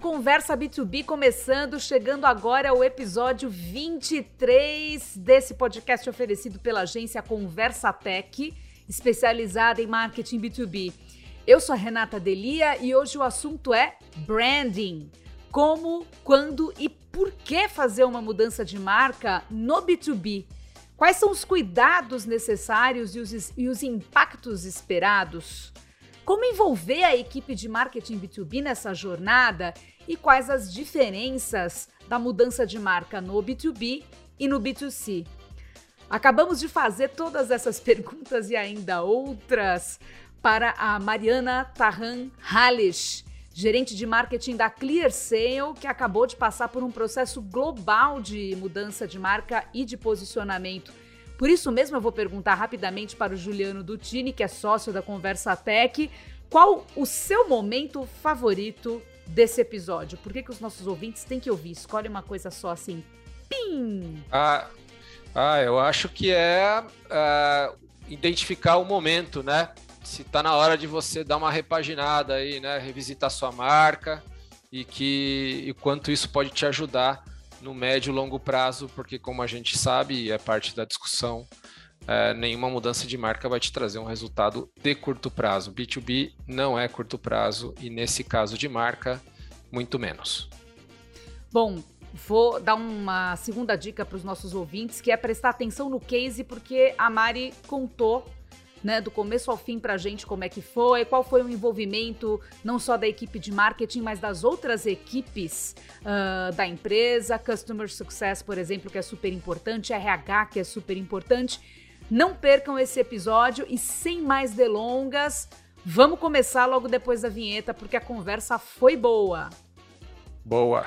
Conversa B2B começando, chegando agora ao episódio 23 desse podcast oferecido pela agência Conversa Tech, especializada em marketing B2B. Eu sou a Renata Delia e hoje o assunto é branding. Como, quando e por que fazer uma mudança de marca no B2B? Quais são os cuidados necessários e os, e os impactos esperados? Como envolver a equipe de marketing B2B nessa jornada e quais as diferenças da mudança de marca no B2B e no B2C? Acabamos de fazer todas essas perguntas e ainda outras para a Mariana Tarran Hallish, gerente de marketing da ClearSale, que acabou de passar por um processo global de mudança de marca e de posicionamento por isso mesmo, eu vou perguntar rapidamente para o Juliano Dutini, que é sócio da Conversa Tech, qual o seu momento favorito desse episódio? Por que, que os nossos ouvintes têm que ouvir? Escolhe uma coisa só assim. Pim! Ah, ah eu acho que é uh, identificar o momento, né? Se está na hora de você dar uma repaginada aí, né? Revisitar sua marca e que e quanto isso pode te ajudar no médio e longo prazo, porque como a gente sabe, e é parte da discussão, é, nenhuma mudança de marca vai te trazer um resultado de curto prazo. B2B não é curto prazo e nesse caso de marca, muito menos. Bom, vou dar uma segunda dica para os nossos ouvintes, que é prestar atenção no case, porque a Mari contou né, do começo ao fim para a gente como é que foi, qual foi o envolvimento não só da equipe de marketing, mas das outras equipes uh, da empresa, Customer Success, por exemplo, que é super importante, RH, que é super importante. Não percam esse episódio e sem mais delongas, vamos começar logo depois da vinheta, porque a conversa foi boa. Boa.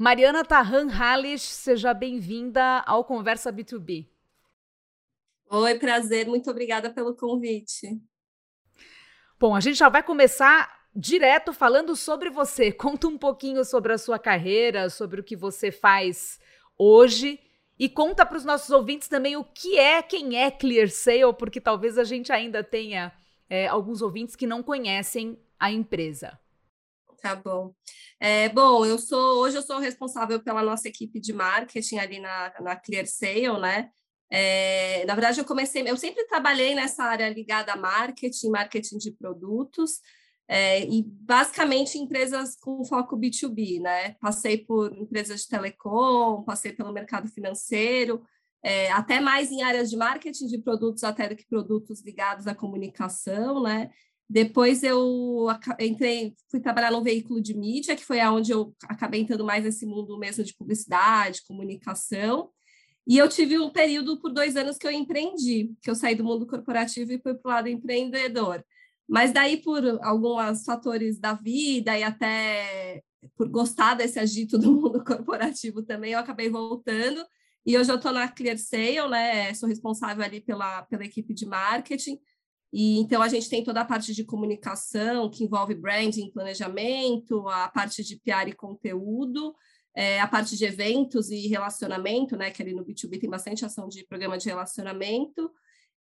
Mariana Tarran Hallish, seja bem-vinda ao Conversa B2B. Oi, prazer, muito obrigada pelo convite. Bom, a gente já vai começar direto falando sobre você. Conta um pouquinho sobre a sua carreira, sobre o que você faz hoje e conta para os nossos ouvintes também o que é, quem é Clear Sale, porque talvez a gente ainda tenha é, alguns ouvintes que não conhecem a empresa. Tá bom. É, bom, eu sou hoje eu sou responsável pela nossa equipe de marketing ali na, na Clear Sale, né? É, na verdade, eu comecei, eu sempre trabalhei nessa área ligada a marketing, marketing de produtos, é, e basicamente empresas com foco B2B, né? Passei por empresas de telecom, passei pelo mercado financeiro, é, até mais em áreas de marketing de produtos, até do que produtos ligados à comunicação, né? Depois eu entrei, fui trabalhar no veículo de mídia, que foi aonde eu acabei entrando mais nesse mundo mesmo de publicidade, comunicação. E eu tive um período por dois anos que eu empreendi, que eu saí do mundo corporativo e fui para o lado empreendedor. Mas daí, por alguns fatores da vida e até por gostar desse agito do mundo corporativo também, eu acabei voltando. E hoje eu estou na Clear Sale, né? Sou responsável ali pela, pela equipe de marketing. E então a gente tem toda a parte de comunicação que envolve branding, planejamento, a parte de PR e conteúdo, é, a parte de eventos e relacionamento, né? Que ali no B2B tem bastante ação de programa de relacionamento,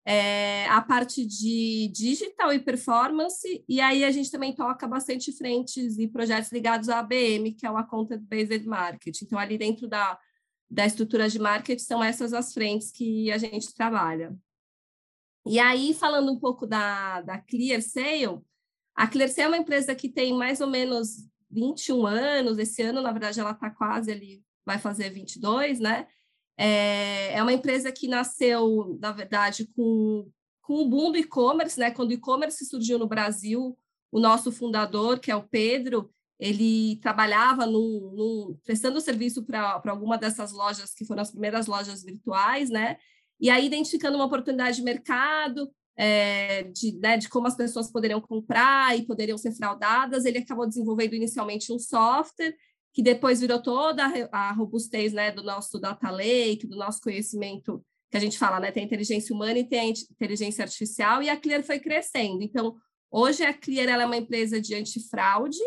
é, a parte de digital e performance, e aí a gente também toca bastante frentes e projetos ligados à ABM, que é o Content Based Marketing. Então, ali dentro da, da estrutura de marketing, são essas as frentes que a gente trabalha. E aí, falando um pouco da, da ClearSale, a ClearSale é uma empresa que tem mais ou menos 21 anos, esse ano, na verdade, ela está quase ali, vai fazer 22, né? É, é uma empresa que nasceu, na verdade, com, com o boom do e-commerce, né? Quando o e-commerce surgiu no Brasil, o nosso fundador, que é o Pedro, ele trabalhava num, num, prestando serviço para alguma dessas lojas que foram as primeiras lojas virtuais, né? E aí identificando uma oportunidade de mercado, é, de, né, de como as pessoas poderiam comprar e poderiam ser fraudadas, ele acabou desenvolvendo inicialmente um software que depois virou toda a robustez né, do nosso data lake, do nosso conhecimento que a gente fala, né? Tem inteligência humana e tem inteligência artificial, e a Clear foi crescendo. Então, hoje a Clear é uma empresa de antifraude,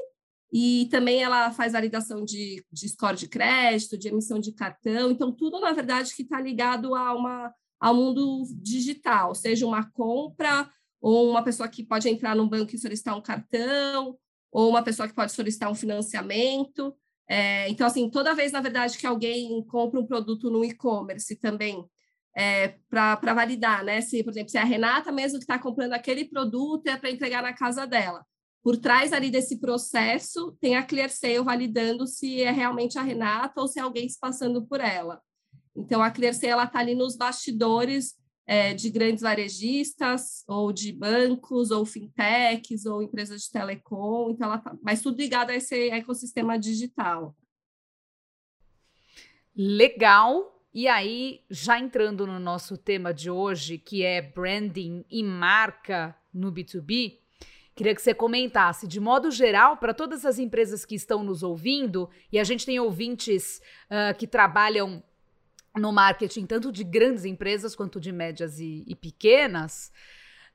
e também ela faz validação de, de score de crédito, de emissão de cartão, então tudo, na verdade, que está ligado a uma, ao mundo digital, seja uma compra ou uma pessoa que pode entrar num banco e solicitar um cartão, ou uma pessoa que pode solicitar um financiamento. É, então, assim, toda vez, na verdade, que alguém compra um produto no e-commerce também, é, para validar, né? Se, por exemplo, se é a Renata mesmo que está comprando aquele produto é para entregar na casa dela. Por trás ali desse processo, tem a ClearSale validando se é realmente a Renata ou se é alguém se passando por ela. Então, a ClearSale está ali nos bastidores é, de grandes varejistas, ou de bancos, ou fintechs, ou empresas de telecom, então ela tá, mas tudo ligado a esse ecossistema digital. Legal. E aí, já entrando no nosso tema de hoje, que é branding e marca no B2B, queria que você comentasse, de modo geral, para todas as empresas que estão nos ouvindo, e a gente tem ouvintes uh, que trabalham no marketing, tanto de grandes empresas quanto de médias e, e pequenas.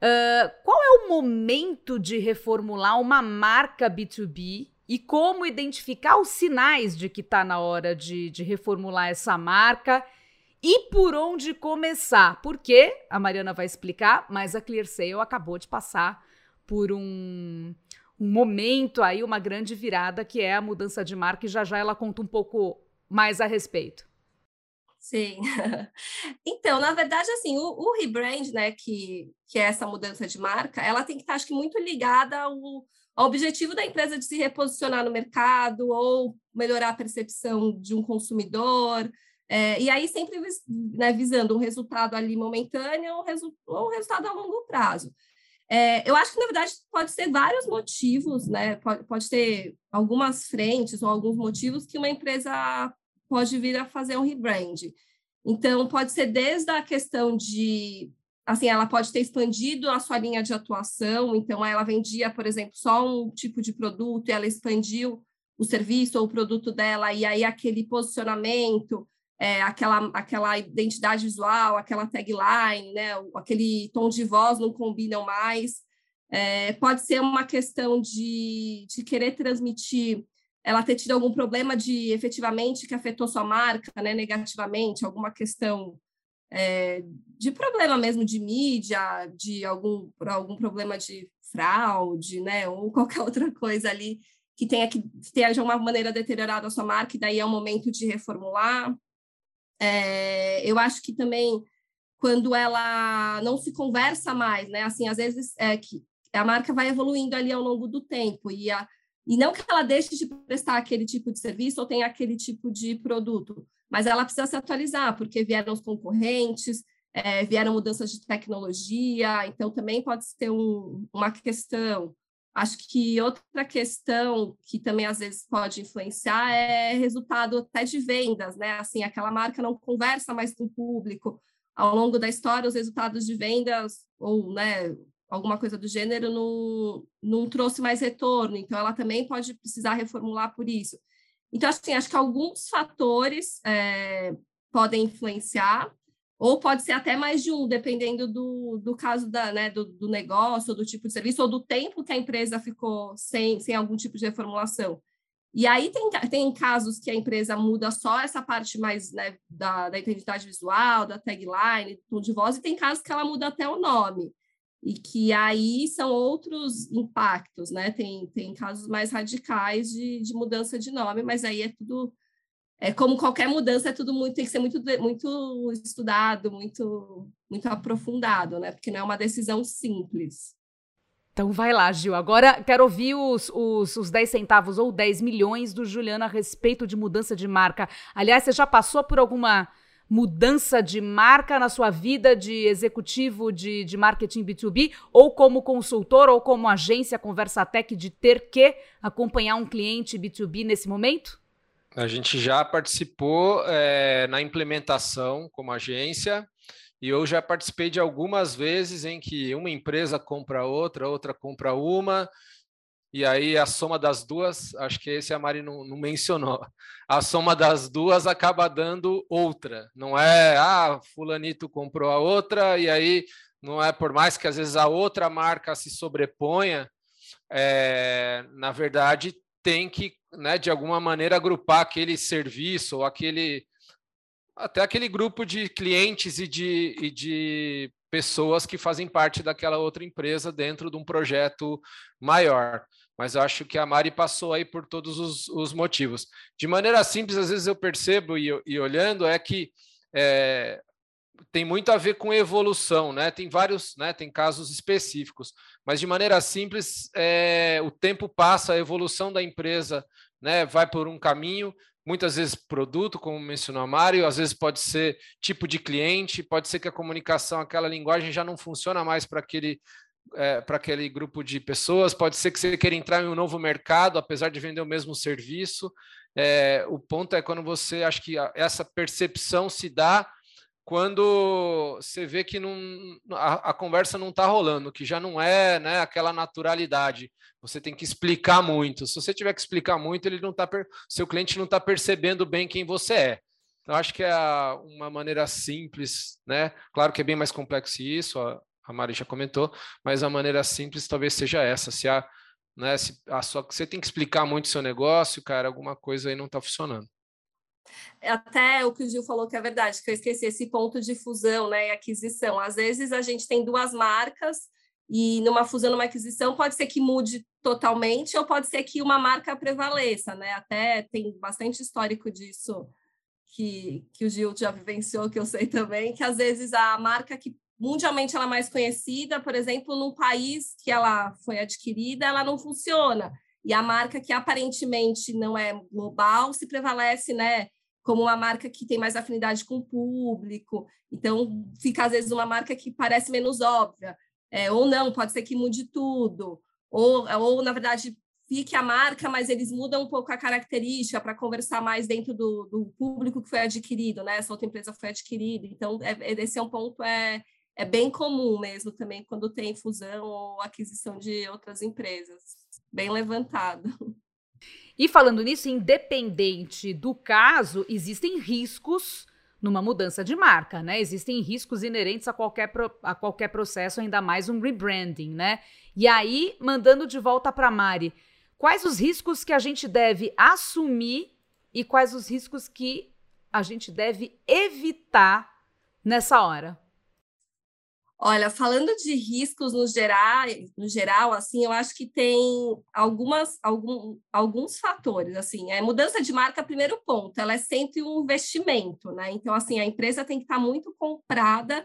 Uh, qual é o momento de reformular uma marca B2B e como identificar os sinais de que está na hora de, de, reformular essa marca e por onde começar? Porque a Mariana vai explicar, mas a ClearSale acabou de passar por um, um momento aí, uma grande virada que é a mudança de marca e já já ela conta um pouco mais a respeito. Sim. Então, na verdade, assim, o, o, rebrand, né, que, que é essa mudança de marca, ela tem que estar, acho que, muito ligada ao, ao objetivo da empresa de se reposicionar no mercado ou melhorar a percepção de um consumidor. É, e aí, sempre né, visando um resultado ali momentâneo ou, resu ou um resultado a longo prazo. É, eu acho que, na verdade, pode ser vários motivos, né? Pode, pode ter algumas frentes ou alguns motivos que uma empresa pode vir a fazer um rebrand. Então, pode ser desde a questão de, assim, ela pode ter expandido a sua linha de atuação, então ela vendia, por exemplo, só um tipo de produto e ela expandiu o serviço ou o produto dela, e aí aquele posicionamento, é, aquela, aquela identidade visual, aquela tagline, né, aquele tom de voz não combinam mais. É, pode ser uma questão de, de querer transmitir ela ter tido algum problema de efetivamente que afetou sua marca, né, negativamente, alguma questão é, de problema mesmo de mídia, de algum, algum problema de fraude, né, ou qualquer outra coisa ali que tenha que tenha de alguma maneira deteriorado a sua marca, e daí é o momento de reformular. É, eu acho que também quando ela não se conversa mais, né, assim, às vezes é que a marca vai evoluindo ali ao longo do tempo e a e não que ela deixe de prestar aquele tipo de serviço ou tenha aquele tipo de produto, mas ela precisa se atualizar, porque vieram os concorrentes, é, vieram mudanças de tecnologia, então também pode ser um, uma questão. Acho que outra questão que também às vezes pode influenciar é resultado até de vendas, né? Assim, aquela marca não conversa mais com o público. Ao longo da história, os resultados de vendas, ou né, alguma coisa do gênero, não, não trouxe mais retorno. Então, ela também pode precisar reformular por isso. Então, assim, acho que alguns fatores é, podem influenciar, ou pode ser até mais de um, dependendo do, do caso da, né, do, do negócio, do tipo de serviço, ou do tempo que a empresa ficou sem, sem algum tipo de reformulação. E aí tem, tem casos que a empresa muda só essa parte mais né, da, da identidade visual, da tagline, do tom de voz, e tem casos que ela muda até o nome e que aí são outros impactos, né? Tem, tem casos mais radicais de, de mudança de nome, mas aí é tudo é como qualquer mudança, é tudo muito, tem que ser muito, muito estudado, muito, muito aprofundado, né? Porque não é uma decisão simples. Então vai lá, Gil. Agora quero ouvir os, os, os 10 centavos ou 10 milhões do Juliano a respeito de mudança de marca. Aliás, você já passou por alguma mudança de marca na sua vida de executivo de, de marketing B2B, ou como consultor, ou como agência Conversatec, de ter que acompanhar um cliente B2B nesse momento? A gente já participou é, na implementação como agência, e eu já participei de algumas vezes em que uma empresa compra outra, outra compra uma, e aí a soma das duas, acho que esse a Mari não, não, mencionou, a soma das duas acaba dando outra, não é, ah, fulanito comprou a outra, e aí não é por mais que às vezes a outra marca se sobreponha, é, na verdade tem que, né, de alguma maneira agrupar aquele serviço ou aquele, até aquele grupo de clientes e de, e de pessoas que fazem parte daquela outra empresa dentro de um projeto maior. Mas eu acho que a Mari passou aí por todos os, os motivos. De maneira simples, às vezes eu percebo e, e olhando é que é, tem muito a ver com evolução, né? Tem vários, né? Tem casos específicos, mas de maneira simples, é, o tempo passa, a evolução da empresa, né? Vai por um caminho, muitas vezes produto, como mencionou a Mário, às vezes pode ser tipo de cliente, pode ser que a comunicação, aquela linguagem já não funciona mais para aquele é, para aquele grupo de pessoas, pode ser que você queira entrar em um novo mercado, apesar de vender o mesmo serviço. É, o ponto é quando você acha que essa percepção se dá quando você vê que não, a, a conversa não está rolando, que já não é né, aquela naturalidade. Você tem que explicar muito. Se você tiver que explicar muito, ele não tá seu cliente não está percebendo bem quem você é. Eu acho que é uma maneira simples, né? Claro que é bem mais complexo isso, a, a Mari já comentou, mas a maneira simples talvez seja essa. Se a, né, se a sua, você tem que explicar muito seu negócio, cara, alguma coisa aí não está funcionando até o que o Gil falou que é verdade, que eu esqueci esse ponto de fusão né, e aquisição. Às vezes a gente tem duas marcas e numa fusão, numa aquisição, pode ser que mude totalmente ou pode ser que uma marca prevaleça, né? Até tem bastante histórico disso que, que o Gil já vivenciou, que eu sei também, que às vezes a marca que mundialmente ela é mais conhecida, por exemplo, num país que ela foi adquirida, ela não funciona. E a marca que aparentemente não é global se prevalece, né, como uma marca que tem mais afinidade com o público. Então, fica às vezes uma marca que parece menos óbvia. É, ou não, pode ser que mude tudo. Ou, ou, na verdade, fique a marca, mas eles mudam um pouco a característica para conversar mais dentro do, do, público que foi adquirido, né? Essa outra empresa foi adquirida. Então, é, é esse é um ponto é, é bem comum mesmo também quando tem fusão ou aquisição de outras empresas. Bem levantado. E falando nisso, independente do caso, existem riscos numa mudança de marca, né? Existem riscos inerentes a qualquer, pro, a qualquer processo, ainda mais um rebranding, né? E aí, mandando de volta para Mari, quais os riscos que a gente deve assumir e quais os riscos que a gente deve evitar nessa hora? Olha, falando de riscos no geral, no geral, assim, eu acho que tem algumas, algum, alguns fatores, assim, é mudança de marca, primeiro ponto, ela é sempre um investimento, né? Então, assim, a empresa tem que estar muito comprada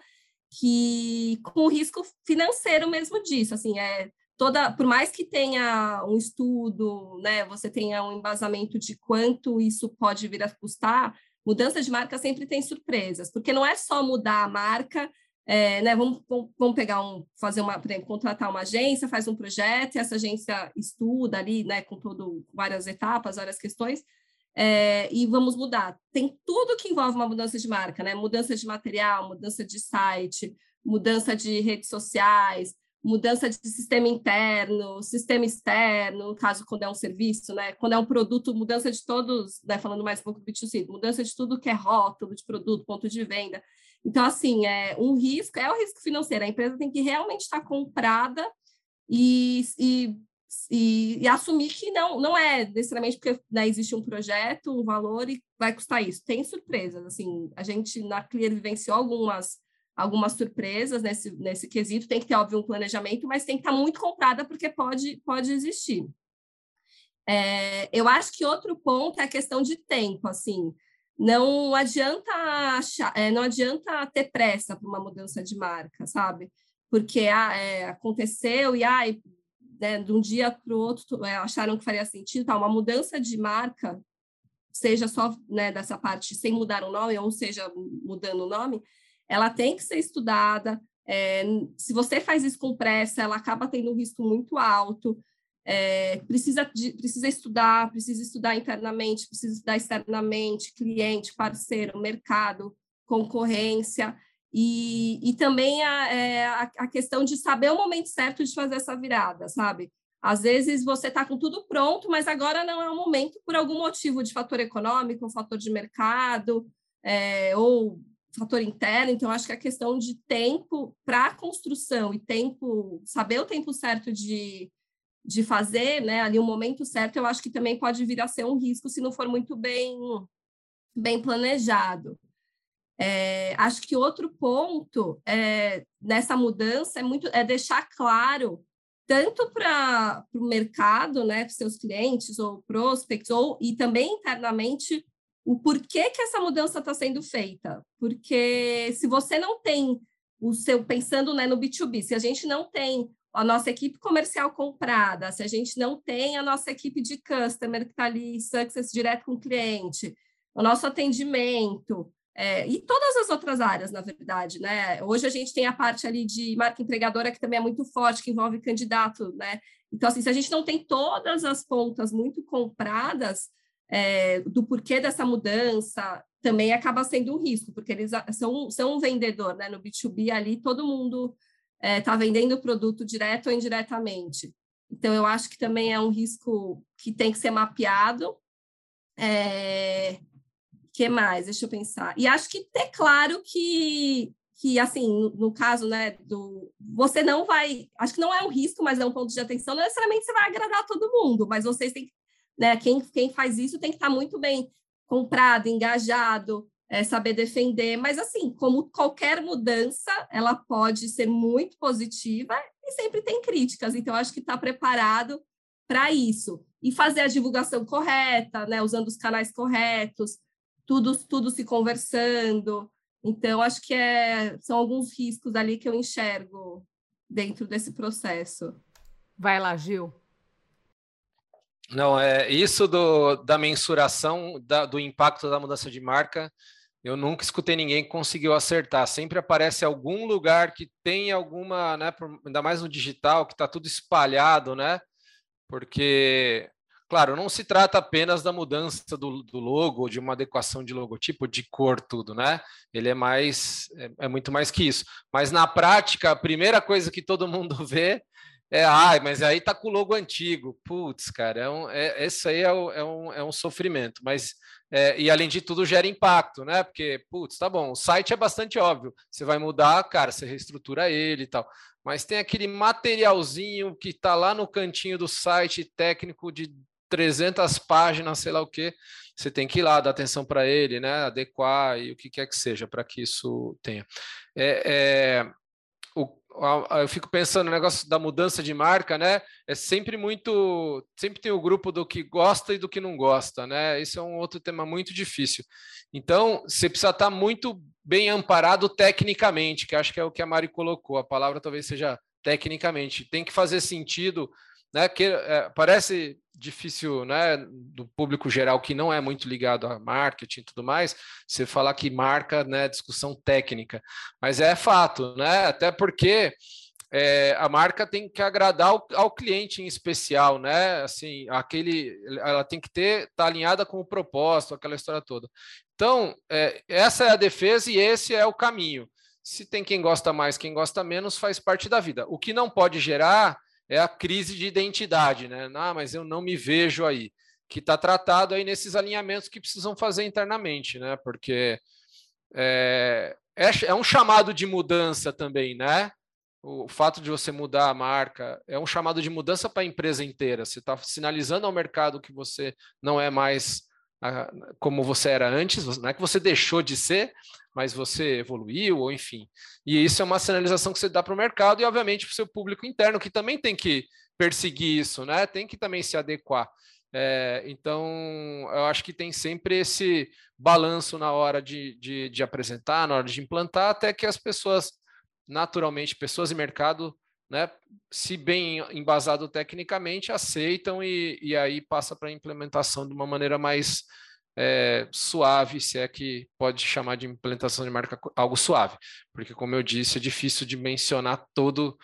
que com risco financeiro mesmo disso, assim, é toda, por mais que tenha um estudo, né, você tenha um embasamento de quanto isso pode vir a custar, mudança de marca sempre tem surpresas, porque não é só mudar a marca é, né, vamos, vamos pegar um, fazer uma, por exemplo, contratar uma agência, faz um projeto, e essa agência estuda ali, né, com todo, várias etapas, várias questões, é, e vamos mudar. Tem tudo que envolve uma mudança de marca, né? Mudança de material, mudança de site, mudança de redes sociais, mudança de sistema interno, sistema externo, caso quando é um serviço, né? Quando é um produto, mudança de todos, né? Falando mais um pouco do B2C, mudança de tudo que é rótulo de produto, ponto de venda. Então, assim, é um risco, é o risco financeiro. A empresa tem que realmente estar comprada e, e, e, e assumir que não, não é necessariamente porque né, existe um projeto, um valor e vai custar isso. Tem surpresas, assim, a gente na Clear vivenciou algumas algumas surpresas nesse, nesse quesito, tem que ter, óbvio, um planejamento, mas tem que estar muito comprada porque pode, pode existir. É, eu acho que outro ponto é a questão de tempo, assim, não adianta achar, é, não adianta ter pressa para uma mudança de marca, sabe? Porque ah, é, aconteceu e ai, né, de um dia para o outro é, acharam que faria sentido, tá? Uma mudança de marca, seja só né, dessa parte sem mudar o nome, ou seja, mudando o nome, ela tem que ser estudada. É, se você faz isso com pressa, ela acaba tendo um risco muito alto é, precisa, de, precisa estudar, precisa estudar internamente, precisa estudar externamente, cliente, parceiro, mercado, concorrência, e, e também a, é, a, a, questão de saber o momento certo de fazer essa virada, sabe? Às vezes você está com tudo pronto, mas agora não é o momento por algum motivo de fator econômico, fator de mercado, é, ou fator interno. Então, acho que a questão de tempo para a construção e tempo, saber o tempo certo de, de fazer, né, ali o momento certo, eu acho que também pode vir a ser um risco se não for muito bem, bem planejado. É, acho que outro ponto é nessa mudança é muito é deixar claro tanto para o mercado, né, para seus clientes ou prospects, ou e também internamente o porquê que essa mudança está sendo feita. Porque se você não tem o seu pensando né, no B2B, se a gente não tem a nossa equipe comercial comprada, se a gente não tem a nossa equipe de customer que está ali, success direto com o cliente, o nosso atendimento, é, e todas as outras áreas, na verdade, né? Hoje a gente tem a parte ali de marca empregadora que também é muito forte, que envolve candidato, né? Então, assim, se a gente não tem todas as pontas muito compradas é, do porquê dessa mudança, também acaba sendo um risco, porque eles são, são um vendedor, né? No B2B ali, todo mundo está é, tá vendendo o produto direto ou indiretamente. Então, eu acho que também é um risco que tem que ser mapeado. É, que mais? Deixa eu pensar. E acho que é claro que, que assim, no, no, caso, né, do você não vai, acho que não é um risco, mas é um ponto de atenção, não necessariamente você vai agradar todo mundo, mas vocês têm, né, quem, quem faz isso tem que estar muito bem comprado, engajado, é, saber defender, mas assim, como qualquer mudança, ela pode ser muito positiva e sempre tem críticas, então acho que está preparado para isso. E fazer a divulgação correta, né, usando os canais corretos, tudo, tudo se conversando. Então, acho que é, são alguns riscos ali que eu enxergo dentro desse processo. Vai lá, Gil. Não, é isso do, da mensuração da, do impacto da mudança de marca. Eu nunca escutei ninguém que conseguiu acertar. Sempre aparece algum lugar que tem alguma, né? Ainda mais no digital, que está tudo espalhado, né? Porque Claro, não se trata apenas da mudança do, do logo, de uma adequação de logotipo, de cor, tudo, né? Ele é mais, é, é, muito mais que isso. Mas na prática, a primeira coisa que todo mundo vê é, ai, mas aí tá com o logo antigo. Putz, cara, é um, é, isso aí é, um, é, um, é um sofrimento. Mas, é, e além de tudo, gera impacto, né? Porque, putz, tá bom, o site é bastante óbvio. Você vai mudar, cara, você reestrutura ele e tal. Mas tem aquele materialzinho que tá lá no cantinho do site técnico de 300 páginas, sei lá o que, você tem que ir lá dar atenção para ele, né? Adequar e o que quer que seja para que isso tenha. É, é, o, eu fico pensando no negócio da mudança de marca, né? É sempre muito, sempre tem o grupo do que gosta e do que não gosta, né? Esse é um outro tema muito difícil. Então, você precisa estar muito bem amparado tecnicamente, que acho que é o que a Mari colocou. A palavra talvez seja tecnicamente. Tem que fazer sentido né, que é, parece difícil, né, do público geral que não é muito ligado a marketing e tudo mais, você falar que marca, né, discussão técnica, mas é fato, né, até porque é, a marca tem que agradar ao, ao, cliente em especial, né, assim, aquele, ela tem que ter, tá alinhada com o propósito, aquela história toda. Então, é, essa é a defesa e esse é o caminho. Se tem quem gosta mais, quem gosta menos, faz parte da vida. O que não pode gerar é a crise de identidade, né? Ah, mas eu não me vejo aí, que está tratado aí nesses alinhamentos que precisam fazer internamente, né? Porque é, é, é um chamado de mudança também, né? O, o fato de você mudar a marca é um chamado de mudança para a empresa inteira. Você está sinalizando ao mercado que você não é mais como você era antes, não é que você deixou de ser, mas você evoluiu, ou enfim. E isso é uma sinalização que você dá para o mercado e, obviamente, para o seu público interno, que também tem que perseguir isso, né? Tem que também se adequar. É, então, eu acho que tem sempre esse balanço na hora de, de, de, apresentar, na hora de implantar, até que as pessoas, naturalmente, pessoas e mercado, né, se bem embasado tecnicamente, aceitam e, e aí passa para a implementação de uma maneira mais é, suave, se é que pode chamar de implementação de marca algo suave, porque como eu disse, é difícil de mencionar todo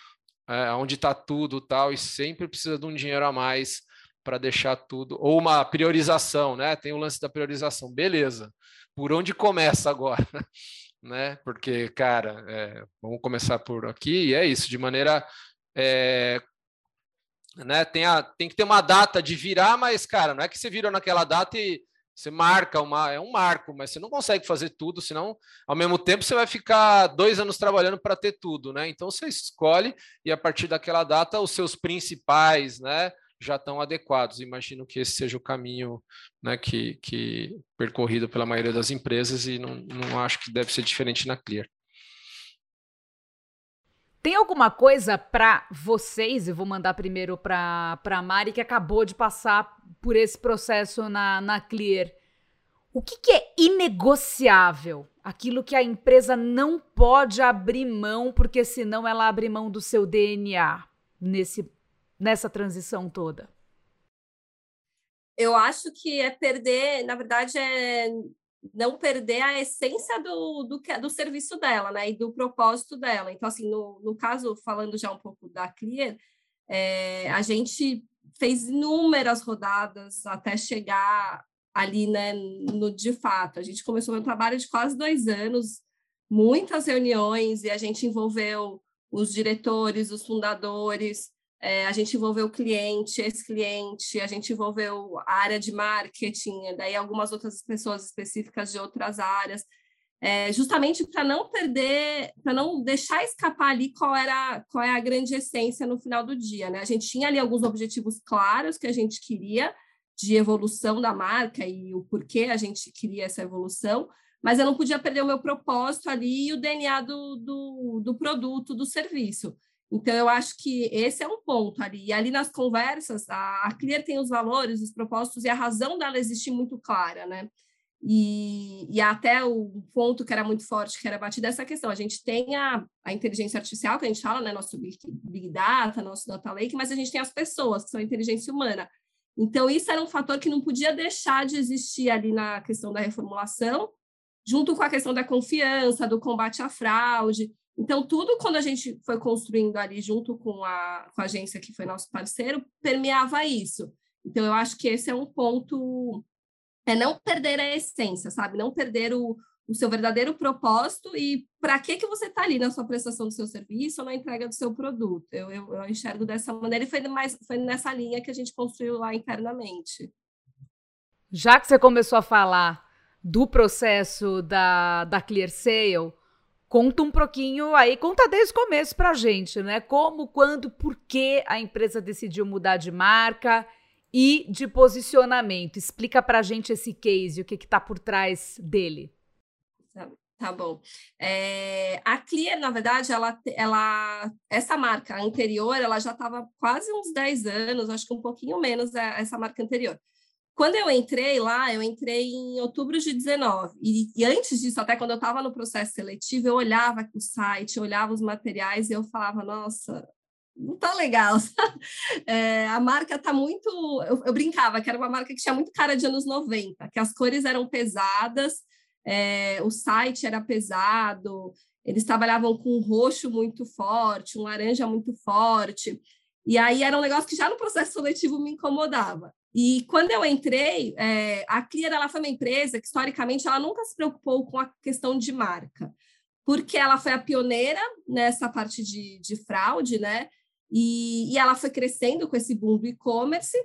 é, onde está tudo tal, e sempre precisa de um dinheiro a mais para deixar tudo, ou uma priorização, né? Tem o lance da priorização, beleza. Por onde começa agora? Né? Porque, cara, é, vamos começar por aqui, e é isso, de maneira é, né, tem, a, tem que ter uma data de virar, mas, cara, não é que você virou naquela data e você marca uma, é um marco, mas você não consegue fazer tudo, senão, ao mesmo tempo, você vai ficar dois anos trabalhando para ter tudo, né? Então você escolhe e a partir daquela data os seus principais, né, já estão adequados. Imagino que esse seja o caminho, né, que, que percorrido pela maioria das empresas e não, não acho que deve ser diferente na Clear. Tem alguma coisa para vocês, eu vou mandar primeiro para a Mari, que acabou de passar por esse processo na, na Clear. O que, que é inegociável? Aquilo que a empresa não pode abrir mão, porque senão ela abre mão do seu DNA nesse, nessa transição toda? Eu acho que é perder, na verdade, é não perder a essência do, do, do serviço dela, né? E do propósito dela. Então, assim, no, no caso, falando já um pouco da Clear, é, a gente fez inúmeras rodadas até chegar ali, né, no de fato. A gente começou um trabalho de quase dois anos, muitas reuniões, e a gente envolveu os diretores, os fundadores, é, a gente envolveu o cliente, esse cliente, a gente envolveu a área de marketing, daí algumas outras pessoas específicas de outras áreas, é, justamente para não perder, para não deixar escapar ali qual era qual é a grande essência no final do dia, né? A gente tinha ali alguns objetivos claros que a gente queria de evolução da marca e o porquê a gente queria essa evolução, mas eu não podia perder o meu propósito ali e o DNA do, do, do produto, do serviço. Então, eu acho que esse é um ponto ali. E ali nas conversas, a, a Clear tem os valores, os propósitos e a razão dela existir muito clara, né? E, e até o ponto que era muito forte, que era batido, essa questão. A gente tem a, a inteligência artificial, que a gente fala, né? Nosso big, big Data, nosso Data Lake, mas a gente tem as pessoas, que são a inteligência humana. Então, isso era um fator que não podia deixar de existir ali na questão da reformulação, junto com a questão da confiança, do combate à fraude. Então, tudo quando a gente foi construindo ali junto com a, com a agência que foi nosso parceiro, permeava isso. Então, eu acho que esse é um ponto, é não perder a essência, sabe? Não perder o, o seu verdadeiro propósito e para que, que você está ali na sua prestação do seu serviço ou na entrega do seu produto. Eu, eu, eu enxergo dessa maneira e foi, mais, foi nessa linha que a gente construiu lá internamente. Já que você começou a falar do processo da, da Clear Sale, Conta um pouquinho aí, conta desde o começo pra gente, né? Como, quando, por que a empresa decidiu mudar de marca e de posicionamento. Explica pra gente esse case, o que que tá por trás dele. Tá, tá bom. É, a Clear, na verdade, ela, ela, essa marca anterior, ela já estava quase uns 10 anos, acho que um pouquinho menos é, essa marca anterior. Quando eu entrei lá, eu entrei em outubro de 19. E, e antes disso, até quando eu estava no processo seletivo, eu olhava o site, eu olhava os materiais e eu falava, nossa, não tá legal. É, a marca tá muito. Eu, eu, brincava que era uma marca que tinha muito cara de anos 90, que as cores eram pesadas, é, o site era pesado, eles trabalhavam com um roxo muito forte, um laranja muito forte. E aí era um negócio que já no processo seletivo me incomodava. E quando eu entrei, é, a Clear ela foi uma empresa que, historicamente, ela nunca se preocupou com a questão de marca, porque ela foi a pioneira nessa parte de, de fraude, né? E, e ela foi crescendo com esse boom do e-commerce.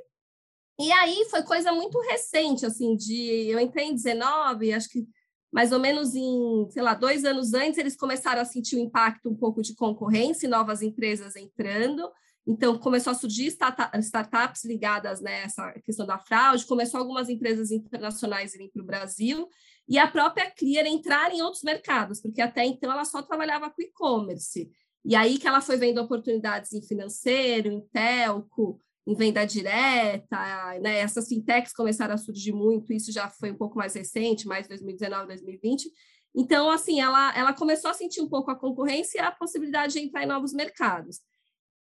E aí foi coisa muito recente, assim, de eu entrei em 19, acho que mais ou menos em, sei lá, dois anos antes, eles começaram a sentir o impacto um pouco de concorrência, novas empresas entrando. Então, começou a surgir startups ligadas nessa né, questão da fraude, começou algumas empresas internacionais irem para o Brasil, e a própria Clear entrar em outros mercados, porque até então ela só trabalhava com e-commerce. E aí que ela foi vendo oportunidades em financeiro, em telco, em venda direta, né? Essas fintechs começaram a surgir muito, isso já foi um pouco mais recente, mais 2019, 2020. Então, assim, ela, ela começou a sentir um pouco a concorrência e a possibilidade de entrar em novos mercados.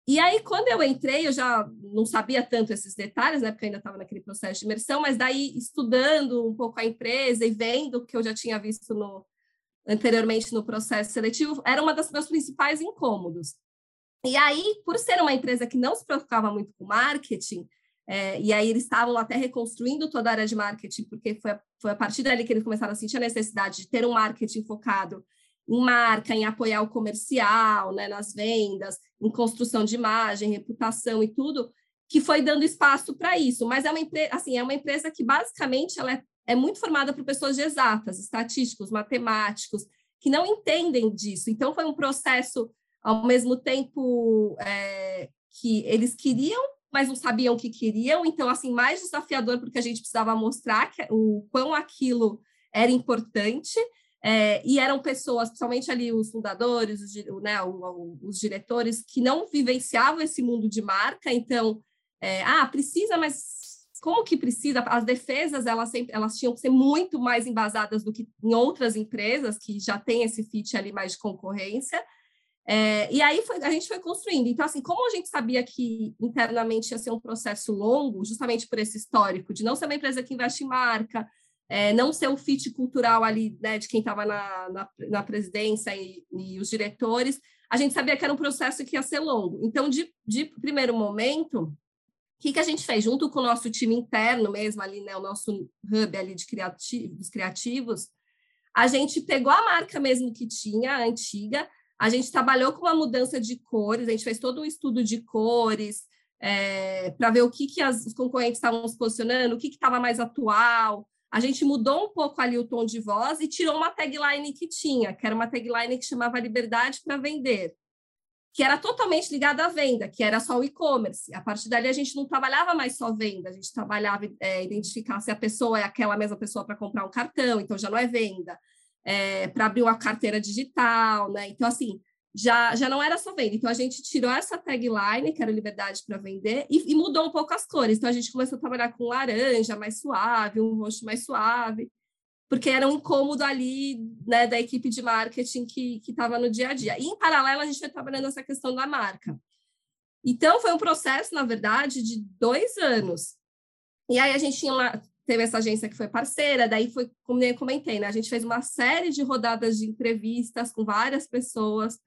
E aí, quando eu entrei, eu já não sabia tanto esses detalhes, né? Porque ainda estava naquele processo de imersão, mas daí, estudando um pouco a empresa e vendo o que eu já tinha visto no, anteriormente no processo seletivo, era uma das meus principais incômodos. E aí, por ser uma empresa que não se preocupava muito com marketing, é, e aí eles estavam até reconstruindo toda a área de marketing, porque foi foi a partir dali que eles começaram a sentir a necessidade de ter um marketing focado em marca, em apoiar o comercial, né, nas vendas, em construção de imagem, reputação e tudo, que foi dando espaço para isso. Mas é uma, assim, é uma empresa que basicamente ela é, é muito formada por pessoas de exatas, estatísticos, matemáticos, que não entendem disso. Então foi um processo, ao mesmo tempo é, que eles queriam, mas não sabiam o que queriam. Então assim mais desafiador porque a gente precisava mostrar que, o quão aquilo era importante É, e eram pessoas, principalmente ali os fundadores, os, né, os diretores, que não vivenciavam esse mundo de marca. Então, é, ah, precisa, mas como que precisa? As defesas elas, sempre, elas tinham que ser muito mais embasadas do que em outras empresas que já tem esse fit ali mais de concorrência. É, e aí foi, a gente foi construindo. Então, assim, como a gente sabia que internamente ia ser um processo longo, justamente por esse histórico de não ser uma empresa que investe em marca, é, não ser o fit cultural ali, né, de quem estava na, na, na, presidência e, e, os diretores, a gente sabia que era um processo que ia ser longo. Então, de, de primeiro momento, o que, que a gente fez? Junto com o nosso time interno mesmo, ali, né, o nosso hub ali de criativos, criativos, a gente pegou a marca mesmo que tinha, a antiga, a gente trabalhou com uma mudança de cores, a gente fez todo um estudo de cores, é, para ver o que, que as, os concorrentes estavam se posicionando, o que estava mais atual, a gente mudou um pouco ali o tom de voz e tirou uma tagline que tinha, que era uma tagline que chamava Liberdade para Vender, que era totalmente ligada à venda, que era só o e-commerce. A partir dali, a gente não trabalhava mais só venda, a gente trabalhava é, identificar se a pessoa é aquela mesma pessoa para comprar um cartão, então já não é venda, é, para abrir uma carteira digital, né? Então, assim, já, já não era só venda. Então, a gente tirou essa tagline, que era liberdade para vender, e, e, mudou um pouco as cores. Então, a gente começou a trabalhar com laranja mais suave, um roxo mais suave, porque era um incômodo ali né, da equipe de marketing que estava no dia a dia. E, em paralelo, a gente foi trabalhando essa questão da marca. Então, foi um processo, na verdade, de dois anos. E aí, a gente tinha uma, teve essa agência que foi parceira, daí foi, como eu comentei, né? A gente fez uma série de rodadas de entrevistas com várias pessoas,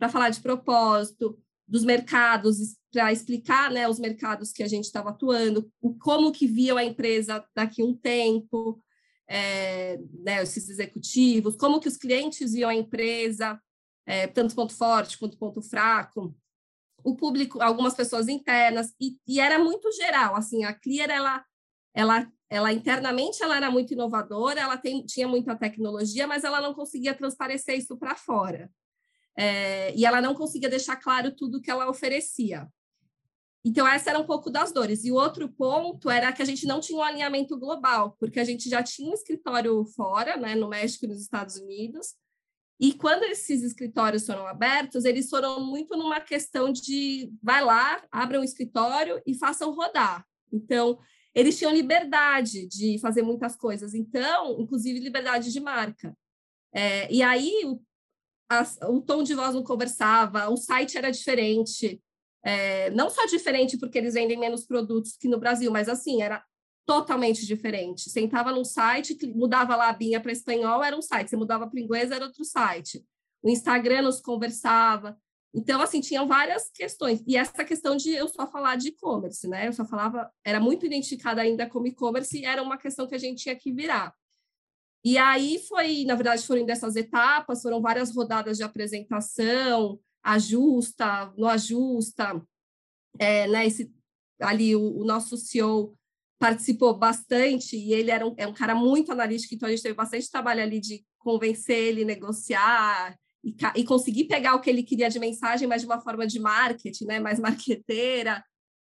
para falar de propósito, dos mercados, para explicar né, os mercados que a gente estava atuando, como que viam a empresa daqui a um tempo, é, né, esses executivos, como que os clientes viam a empresa, é, tanto ponto forte quanto ponto fraco, o público, algumas pessoas internas, e, e era muito geral, assim, a Clear, ela, ela, ela internamente ela era muito inovadora, ela tem, tinha muita tecnologia, mas ela não conseguia transparecer isso para fora é, e ela não conseguia deixar claro tudo que ela oferecia. Então, essa era um pouco das dores. E o outro ponto era que a gente não tinha um alinhamento global, porque a gente já tinha um escritório fora, né, no México e nos Estados Unidos, e quando esses escritórios foram abertos, eles foram muito numa questão de vai lá, abra um escritório e façam rodar. Então, eles tinham liberdade de fazer muitas coisas, então, inclusive liberdade de marca. É, e aí, o o tom de voz não conversava, o site era diferente. É, não só diferente porque eles vendem menos produtos que no Brasil, mas assim, era totalmente diferente. Você entrava num site, mudava a binha para espanhol, era um site. Você mudava para inglês, era outro site. O Instagram nos conversava. Então, assim, tinham várias questões. E essa questão de eu só falar de e-commerce, né? Eu só falava, era muito identificada ainda como e-commerce e era uma questão que a gente tinha que virar. E aí foi, na verdade, foram dessas etapas, foram várias rodadas de apresentação, ajusta, no ajusta, é, né, esse, ali o, o, nosso CEO participou bastante e ele era um, é um cara muito analítico, então a gente teve bastante trabalho ali de convencer ele, negociar e, e conseguir pegar o que ele queria de mensagem, mas de uma forma de marketing, né, mais marqueteira.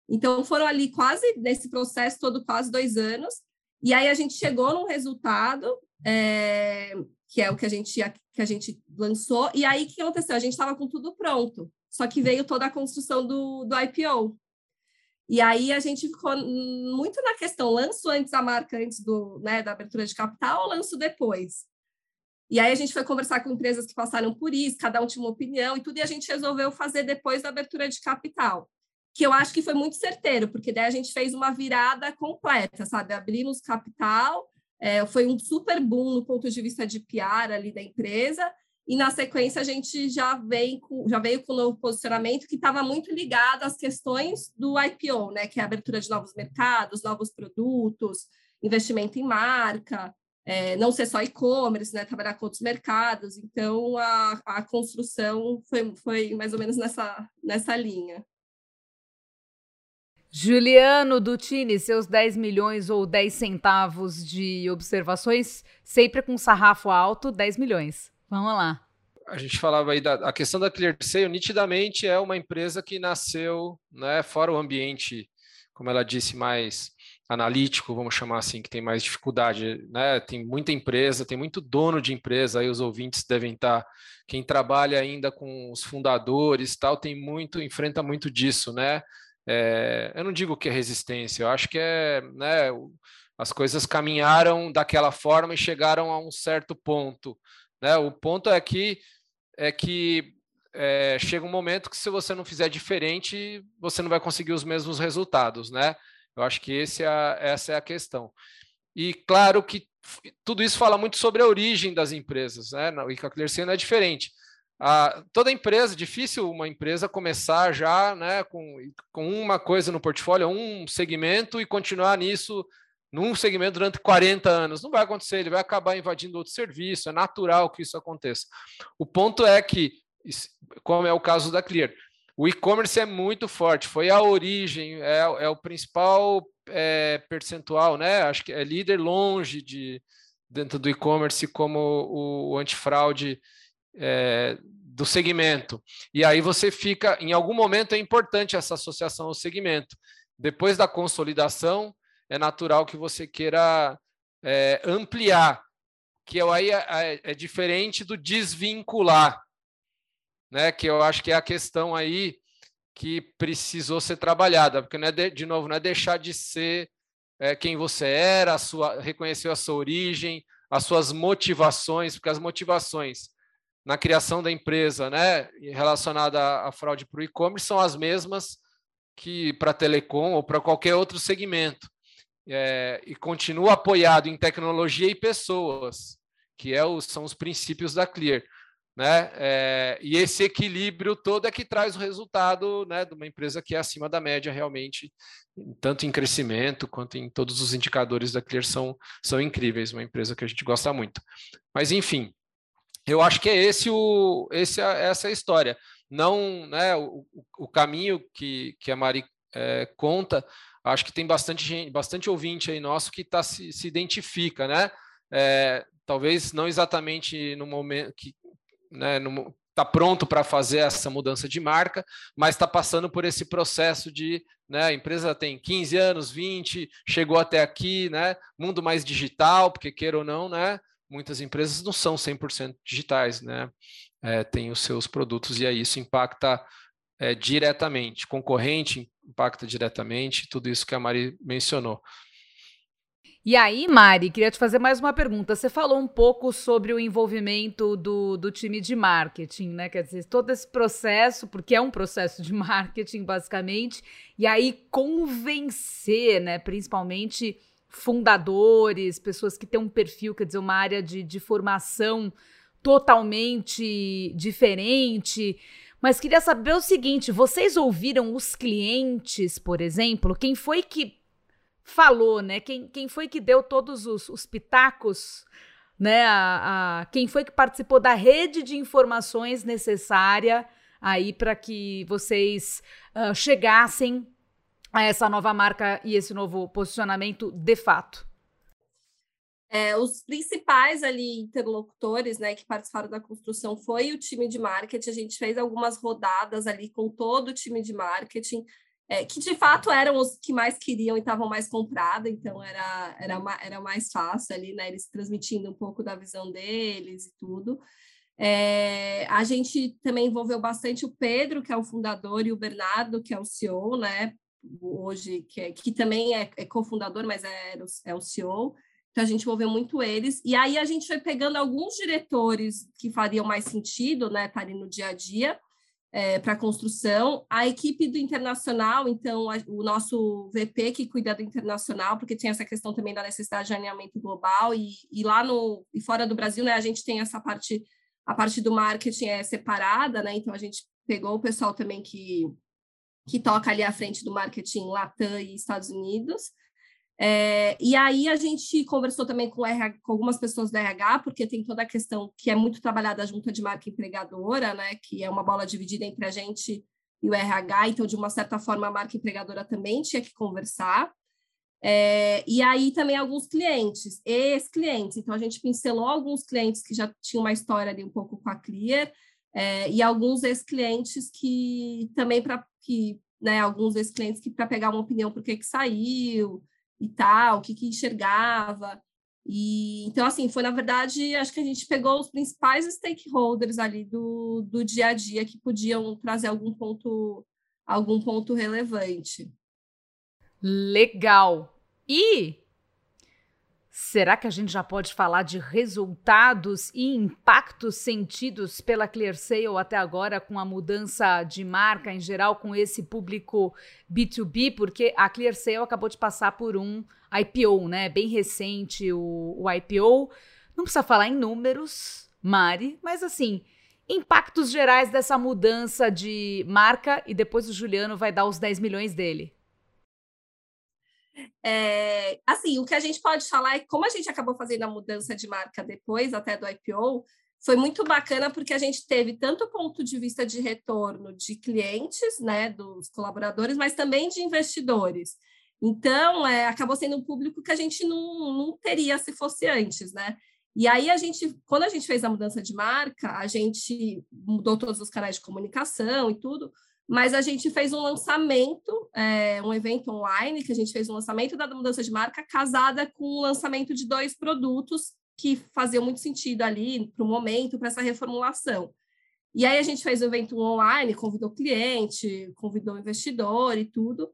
Então foram ali quase, nesse processo todo, quase dois anos, e aí a gente chegou num resultado é, que é o que a gente que a gente lançou. E aí o que aconteceu? A gente estava com tudo pronto, só que veio toda a construção do, do IPO. E aí a gente ficou muito na questão, lanço antes a marca, antes do, né, da abertura de capital, ou lanço depois? E aí a gente foi conversar com empresas que passaram por isso, cada um tinha uma opinião e tudo, e a gente resolveu fazer depois da abertura de capital, que eu acho que foi muito certeiro, porque daí a gente fez uma virada completa, sabe? Abrimos capital, é, foi um super boom no ponto de vista de PR ali da empresa, e na sequência a gente já veio com, já veio com um novo posicionamento que estava muito ligado às questões do IPO, né, que é a abertura de novos mercados, novos produtos, investimento em marca, é, não ser só e-commerce, né, trabalhar com outros mercados. Então a, a construção foi, foi mais ou menos nessa, nessa linha. Juliano Dutini, seus 10 milhões ou 10 centavos de observações, sempre com sarrafo alto, 10 milhões. Vamos lá. A gente falava aí da a questão da ClearSale, nitidamente é uma empresa que nasceu, né, fora o ambiente, como ela disse, mais analítico, vamos chamar assim, que tem mais dificuldade, né? Tem muita empresa, tem muito dono de empresa, aí os ouvintes devem estar, tá, quem trabalha ainda com os fundadores, tal, tem muito, enfrenta muito disso, né? É, eu não digo que é resistência, eu acho que é, né? As coisas caminharam daquela forma e chegaram a um certo ponto, né? O ponto é que é que é, chega um momento que se você não fizer diferente, você não vai conseguir os mesmos resultados, né? Eu acho que esse é essa é a questão. E claro que tudo isso fala muito sobre a origem das empresas, né? E com a é diferente. Toda empresa, difícil uma empresa começar já né, com, com uma coisa no portfólio, um segmento e continuar nisso num segmento durante 40 anos. Não vai acontecer, ele vai acabar invadindo outro serviço, é natural que isso aconteça. O ponto é que, como é o caso da Clear, o e-commerce é muito forte, foi a origem, é, é o principal é, percentual, né? Acho que é líder longe de dentro do e-commerce como o, o antifraude é, do segmento. E aí você fica, em algum momento é importante essa associação ao segmento. Depois da consolidação, é natural que você queira é, ampliar, que aí é, é, é diferente do desvincular né? Que eu acho que é a questão aí que precisou ser trabalhada, porque não é de, de novo, não é deixar de ser é, quem você era, a sua, reconhecer a sua origem, as suas motivações, porque as motivações na criação da empresa, né, relacionada à, fraude para o e-commerce, são as mesmas que para telecom ou para qualquer outro segmento. É, e continua apoiado em tecnologia e pessoas, que é o, são os princípios da Clear. Né? É, e esse equilíbrio todo é que traz o resultado né, de uma empresa que é acima da média realmente, tanto em crescimento quanto em todos os indicadores da Clear são, são incríveis, uma empresa que a gente gosta muito. Mas enfim, eu acho que é esse o esse, essa é a história. Não, né, o, o caminho que, que a Mari é, conta, acho que tem bastante gente, bastante ouvinte aí nosso que tá, se, se identifica, né? É, talvez não exatamente no momento que né, está pronto para fazer essa mudança de marca, mas está passando por esse processo de né, a empresa tem 15 anos, 20, chegou até aqui, né, mundo mais digital, porque queira ou não, né, muitas empresas não são 100% digitais, né, é, tem os seus produtos e aí isso impacta é, diretamente, concorrente impacta diretamente, tudo isso que a Mari mencionou. E aí, Mari, queria te fazer mais uma pergunta. Você falou um pouco sobre o envolvimento do, do time de marketing, né? Quer dizer, todo esse processo, porque é um processo de marketing, basicamente, e aí convencer, né? Principalmente fundadores, pessoas que têm um perfil, quer dizer, uma área de, de formação totalmente diferente. Mas queria saber o seguinte: vocês ouviram os clientes, por exemplo? Quem foi que falou, né? Quem, quem foi que deu todos os, os pitacos, né? A, a, quem foi que participou da rede de informações necessária aí para que vocês uh, chegassem a essa nova marca e esse novo posicionamento de fato? É, os principais ali interlocutores, né, que participaram da construção foi o time de marketing. A gente fez algumas rodadas ali com todo o time de marketing é, que de fato eram os que mais queriam e estavam mais comprados, então era, era, era mais fácil ali, né? Eles transmitindo um pouco da visão deles e tudo. É, a gente também envolveu bastante o Pedro, que é o fundador, e o Bernardo, que é o CEO, né? Hoje, que, é, que também é, é cofundador, mas é, é o CEO. Então a gente envolveu muito eles. E aí a gente foi pegando alguns diretores que fariam mais sentido, né? Estarem no dia a dia é, para construção. A equipe do internacional, então, a, o nosso VP que cuida do internacional, porque tem essa questão também da necessidade de alinhamento global, e, e lá no e fora do Brasil, né, a gente tem essa parte, a parte do marketing é separada, né? Então a gente pegou o pessoal também que, que toca ali à frente do marketing Latam e Estados Unidos. É, e aí a gente conversou também com, RH, com, algumas pessoas da RH, porque tem toda a questão que é muito trabalhada junto de marca empregadora, né, que é uma bola dividida entre a gente e o RH, então, de uma certa forma, a marca empregadora também tinha que conversar. É, e aí também alguns clientes, ex-clientes, então a gente pincelou alguns clientes que já tinham uma história ali um pouco com a Clear, é, e alguns ex-clientes que também para que, né, alguns ex-clientes que para pegar uma opinião por que que saiu, e tal, o que, que enxergava. E, então, assim, foi na verdade, acho que a gente pegou os principais stakeholders ali do, do dia a dia que podiam trazer algum ponto, algum ponto relevante. Legal. E Será que a gente já pode falar de resultados e impactos sentidos pela ClearSale até agora com a mudança de marca em geral com esse público B2B? Porque a ClearSale acabou de passar por um IPO, né? Bem recente o, o IPO. Não precisa falar em números, Mari, mas assim, impactos gerais dessa mudança de marca e depois o Juliano vai dar os 10 milhões dele. É, assim, o que a gente pode falar é como a gente acabou fazendo a mudança de marca depois, até do IPO, foi muito bacana porque a gente teve tanto ponto de vista de retorno de clientes, né, dos colaboradores, mas também de investidores. Então, é, acabou sendo um público que a gente não, não teria se fosse antes, né? E aí a gente, quando a gente fez a mudança de marca, a gente mudou todos os canais de comunicação e tudo, mas a gente fez um lançamento, é, um evento online, que a gente fez um lançamento da mudança de marca, casada com o lançamento de dois produtos que faziam muito sentido ali para o momento, para essa reformulação. E aí a gente fez o evento online, convidou cliente, convidou investidor e tudo.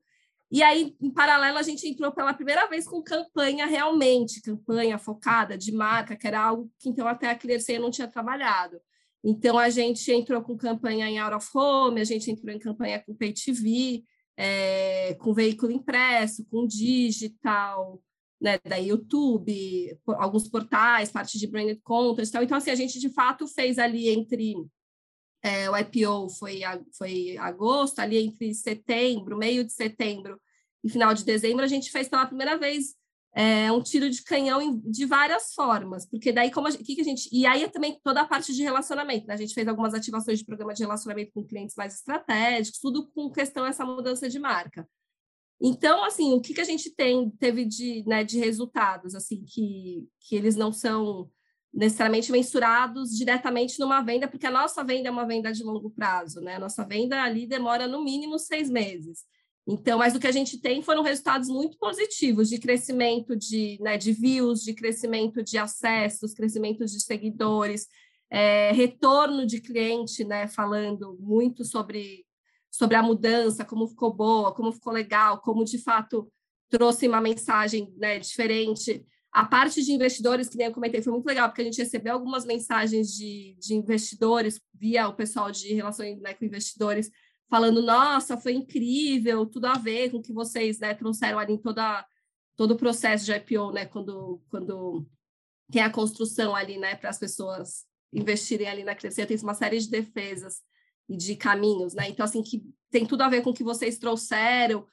E aí, em paralelo, a gente entrou pela primeira vez com campanha realmente, campanha focada de marca, que era algo que então até a Clearcea não tinha trabalhado. Então, a gente entrou com campanha em out of home, a gente entrou em campanha com pay TV, é, com veículo impresso, com digital, né, da YouTube, alguns portais, parte de branded content. Então, então, assim, a gente de fato fez ali entre é, o IPO foi, foi agosto, ali entre setembro, meio de setembro e final de dezembro, a gente fez pela primeira vez é, um tiro de canhão de várias formas, porque daí como a gente, que, que a gente e aí é também toda a parte de relacionamento, né? A gente fez algumas ativações de programa de relacionamento com clientes mais estratégicos, tudo com questão essa mudança de marca. Então, assim, o que, que a gente tem teve de, né, de resultados, assim, que, que eles não são necessariamente mensurados diretamente numa venda, porque a nossa venda é uma venda de longo prazo, né? A nossa venda ali demora no mínimo seis meses. Então, mas o que a gente tem foram resultados muito positivos de crescimento de, né, de views, de crescimento de acessos, crescimento de seguidores, é, retorno de cliente, né, falando muito sobre, sobre a mudança, como ficou boa, como ficou legal, como de fato trouxe uma mensagem né, diferente. A parte de investidores, que nem eu comentei, foi muito legal, porque a gente recebeu algumas mensagens de, de investidores via o pessoal de relações né, com investidores, falando, nossa, foi incrível, tudo a ver com o que vocês né, trouxeram ali em toda, todo o processo de IPO, né, quando, quando tem a construção ali, né, para as pessoas investirem ali na crescente, tem uma série de defesas e de caminhos, né, então, assim, que tem tudo a ver com o que vocês trouxeram,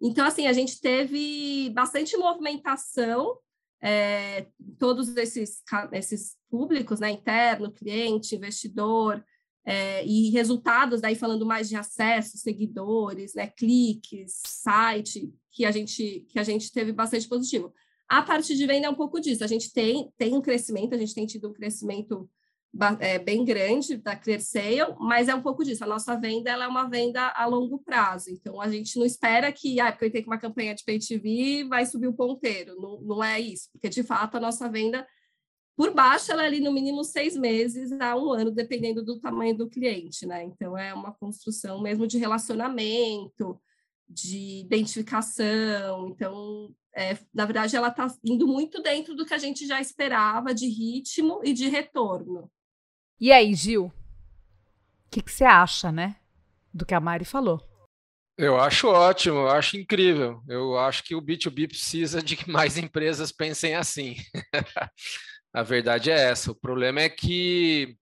então, assim, a gente teve bastante movimentação, é, todos esses, esses públicos, né, interno, cliente, investidor, é, e resultados, daí falando mais de acesso, seguidores, né, cliques, site, que a gente que a gente teve bastante positivo. A parte de venda é um pouco disso. A gente tem, tem um crescimento, a gente tem tido um crescimento é, bem grande da Clear Sale, mas é um pouco disso. A nossa venda ela é uma venda a longo prazo. Então, a gente não espera que, ah, porque eu tenho uma campanha de pay TV, vai subir o ponteiro. Não, não é isso, porque de fato a nossa venda por baixo, ela é ali no mínimo seis meses a um ano, dependendo do tamanho do cliente, né? Então, é uma construção mesmo de relacionamento, de identificação. Então, é, na verdade, ela está indo muito dentro do que a gente já esperava de ritmo e de retorno. E aí, Gil? O que, que você acha, né? Do que a Mari falou. Eu acho ótimo, eu acho incrível. Eu acho que o B2B precisa de que mais empresas pensem assim. A verdade é essa. O problema é que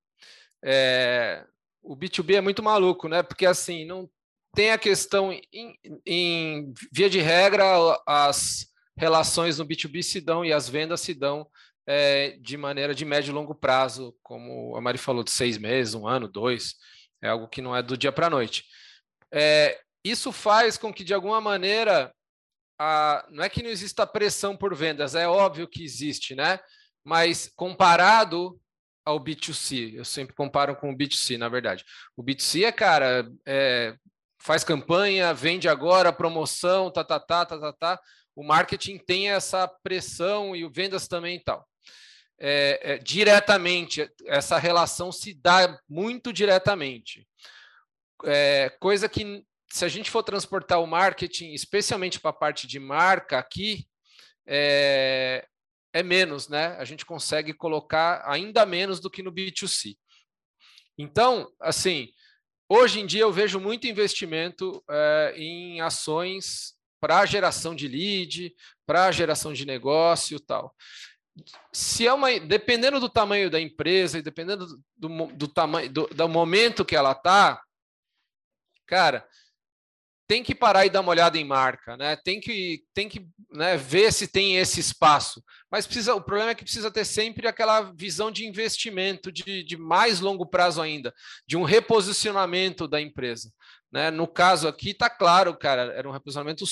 é, o B2B é muito maluco, né? Porque assim, não tem a questão, em, em, via de regra, as relações no B2B se dão e as vendas se dão é, de maneira de médio e longo prazo, como a Mari falou, de seis meses, um ano, dois, é algo que não é do dia para a noite. É, isso faz com que, de alguma maneira, a, não é que não exista pressão por vendas, é óbvio que existe, né? Mas comparado ao B2C, eu sempre comparo com o B2C, na verdade. O B2C é, cara, é faz campanha, vende agora, promoção, tá, tá, tá, tá, tá, tá. O marketing tem essa pressão e o vendas também e tal. É, é, diretamente, essa relação se dá muito diretamente. É, coisa que, se a gente for transportar o marketing, especialmente para a parte de marca aqui, é, é menos, né? A gente consegue colocar ainda menos do que no B2C. Então, assim, hoje em dia eu vejo muito investimento é, em ações para geração de lead, para geração de negócio tal. Se é uma, dependendo do tamanho da empresa e dependendo do, do, do tamanho do, do momento que ela está, cara, tem que parar e dar uma olhada em marca, né? Tem que, tem que né, ver se tem esse espaço. Mas precisa, o problema é que precisa ter sempre aquela visão de investimento de, de mais longo prazo ainda, de um reposicionamento da empresa. Né? No caso aqui, está claro, cara, era um reposicionamento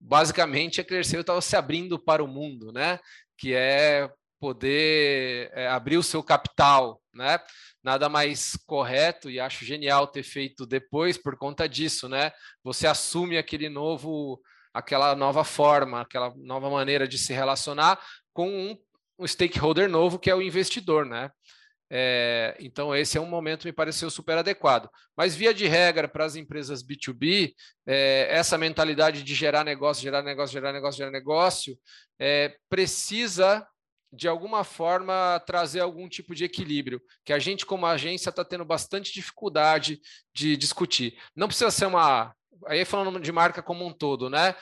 basicamente a Cresceu estava se abrindo para o mundo, né? Que é poder é, abrir o seu capital, né? Nada mais correto e acho genial ter feito depois por conta disso, né? Você assume aquele novo, aquela nova forma, aquela nova maneira de se relacionar com um, um stakeholder novo que é o investidor, né? É, então, esse é um momento me pareceu super adequado. Mas, via de regra, para as empresas B2B, é, essa mentalidade de gerar negócio, gerar negócio, gerar negócio, gerar negócio, é, precisa de alguma forma trazer algum tipo de equilíbrio, que a gente, como agência, está tendo bastante dificuldade de discutir. Não precisa ser uma. Aí falando de marca como um todo, né?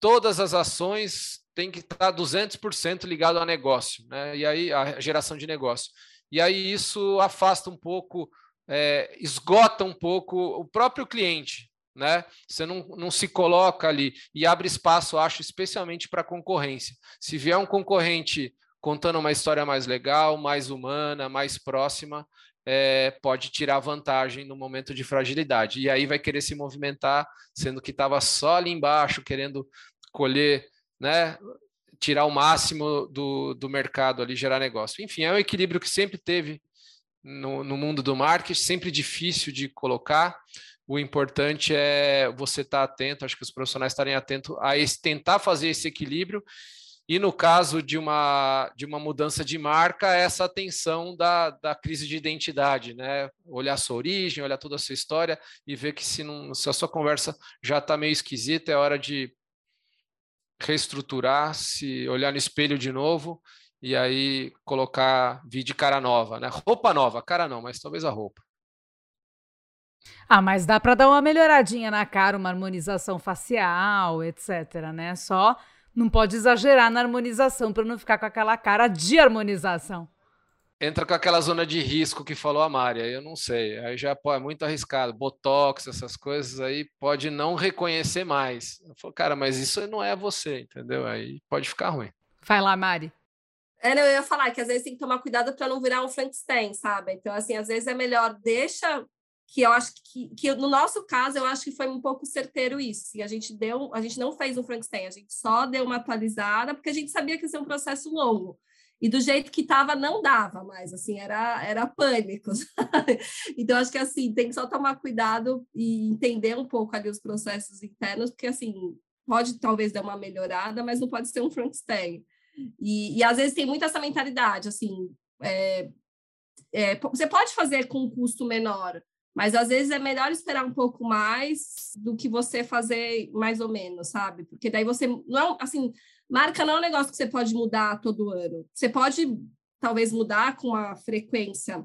Todas as ações têm que estar 200% ligado a negócio, né? E aí a geração de negócio. E aí isso afasta um pouco, é, esgota um pouco o próprio cliente, né? Você não, não se coloca ali e abre espaço, acho, especialmente para concorrência. Se vier um concorrente contando uma história mais legal, mais humana, mais próxima, é, pode tirar vantagem no momento de fragilidade. E aí vai querer se movimentar, sendo que estava só ali embaixo, querendo colher, né? Tirar o máximo do, do mercado ali, gerar negócio. Enfim, é um equilíbrio que sempre teve no, no mundo do marketing, sempre difícil de colocar. O importante é você estar tá atento, acho que os profissionais estarem atentos a esse, tentar fazer esse equilíbrio e no caso de uma, de uma mudança de marca, essa atenção da, da crise de identidade, né? Olhar sua origem, olhar toda a sua história e ver que se, não, se a sua conversa já está meio esquisita, é hora de reestruturar, se olhar no espelho de novo e aí colocar vídeo cara nova, né? Roupa nova, cara não, mas talvez a roupa. Ah, mas dá para dar uma melhoradinha na cara, uma harmonização facial, etc, né? Só não pode exagerar na harmonização para não ficar com aquela cara de harmonização. Entra com aquela zona de risco que falou a Mária, eu não sei. Aí já pô, é muito arriscado. Botox, essas coisas aí, pode não reconhecer mais. Eu falo, cara, mas isso não é você, entendeu? Aí pode ficar ruim. Vai lá, Mari. É, não, eu ia falar que às vezes tem que tomar cuidado para não virar um Frankenstein, sabe? Então, assim, às vezes é melhor deixa que eu acho que, que no nosso caso eu acho que foi um pouco certeiro isso. E a gente deu, a gente não fez um Frankenstein, a gente só deu uma atualizada porque a gente sabia que ia ser um processo longo. E do jeito que estava não dava mais, assim, era era pânico. Sabe? Então acho que assim, tem que só tomar cuidado e entender um pouco ali os processos internos, porque assim, pode talvez dar uma melhorada, mas não pode ser um Frankenstein. E, e às vezes tem muito essa mentalidade, assim, é, é, você pode fazer com um custo menor, mas às vezes é melhor esperar um pouco mais do que você fazer mais ou menos, sabe? Porque daí você não é assim, marca não é um negócio que você pode mudar todo ano. Você pode talvez mudar com uma frequência.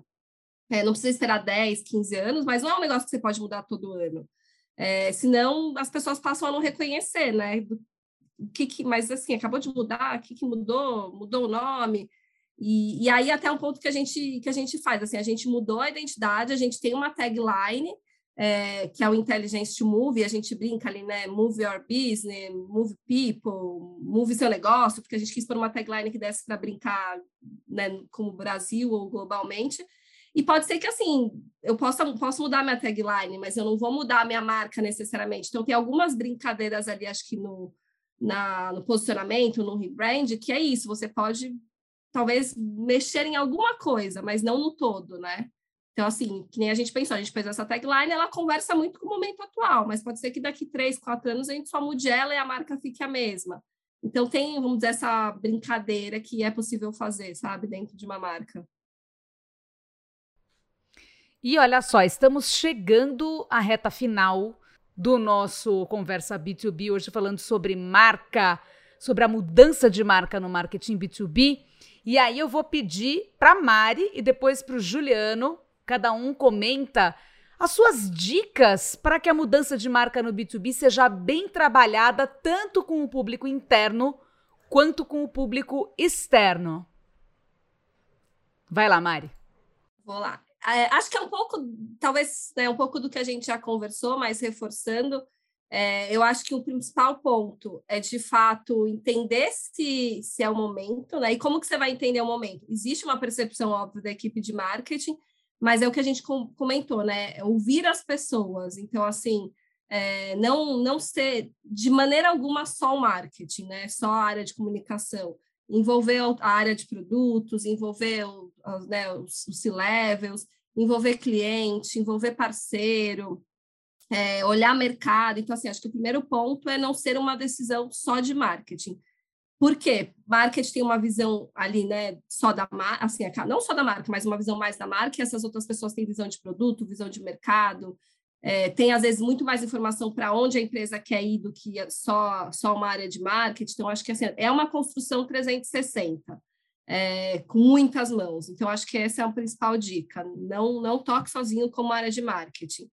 É, não precisa esperar 10, 15 anos, mas não é um negócio que você pode mudar todo ano. É, senão as pessoas passam a não reconhecer, né? O que, que mas assim, acabou de mudar, o que, que mudou? Mudou o nome? E, e aí até um ponto que a gente que a gente faz, assim, a gente mudou a identidade, a gente tem uma tagline é, que é o Intelligence to Move, a gente brinca ali, né? Move your business, move people, move seu negócio, porque a gente quis pôr uma tagline que desse para brincar, né, como Brasil ou globalmente. E pode ser que assim, eu possa posso mudar minha tagline, mas eu não vou mudar minha marca necessariamente. Então tem algumas brincadeiras ali, acho que no, na, no posicionamento, no rebrand, que é isso, você pode talvez mexer em alguma coisa, mas não no todo, né? Então, assim, que nem a gente pensou, a gente fez essa tagline, ela conversa muito com o momento atual, mas pode ser que daqui três, quatro anos a gente só mude ela e a marca fique a mesma. Então, tem, vamos dizer, essa brincadeira que é possível fazer, sabe, dentro de uma marca. E olha só, estamos chegando à reta final do nosso Conversa B2B, hoje falando sobre marca, sobre a mudança de marca no marketing B2B. E aí eu vou pedir para Mari e depois para o Juliano, cada um comenta as suas dicas para que a mudança de marca no B2B seja bem trabalhada tanto com o público interno quanto com o público externo. Vai lá, Mari. Vou lá. É, acho que é um pouco, talvez, né, um pouco do que a gente já conversou, mas reforçando, é, eu acho que o principal ponto é, de fato, entender se, se é o momento, né? E como que você vai entender o momento? Existe uma percepção, óbvia, da equipe de marketing, mas é o que a gente comentou, né? É ouvir as pessoas. Então, assim, é, não, não ser, de maneira alguma, só o marketing, né? Só a área de comunicação envolver a área de produtos, envolver os, né, os, os C-levels, envolver cliente, envolver parceiro, é, olhar mercado. Então, assim, acho que o primeiro ponto é não ser uma decisão só de marketing. Por quê? Marketing tem uma visão ali, né, só da marca, assim, não só da marca, mas uma visão mais da marca, e essas outras pessoas têm visão de produto, visão de mercado, é, tem às vezes muito mais informação para onde a empresa quer ir do que só, só uma área de marketing. Então, acho que assim, é uma construção 360, é, com muitas mãos. Então, acho que essa é a principal dica. Não, não toque sozinho como área de marketing.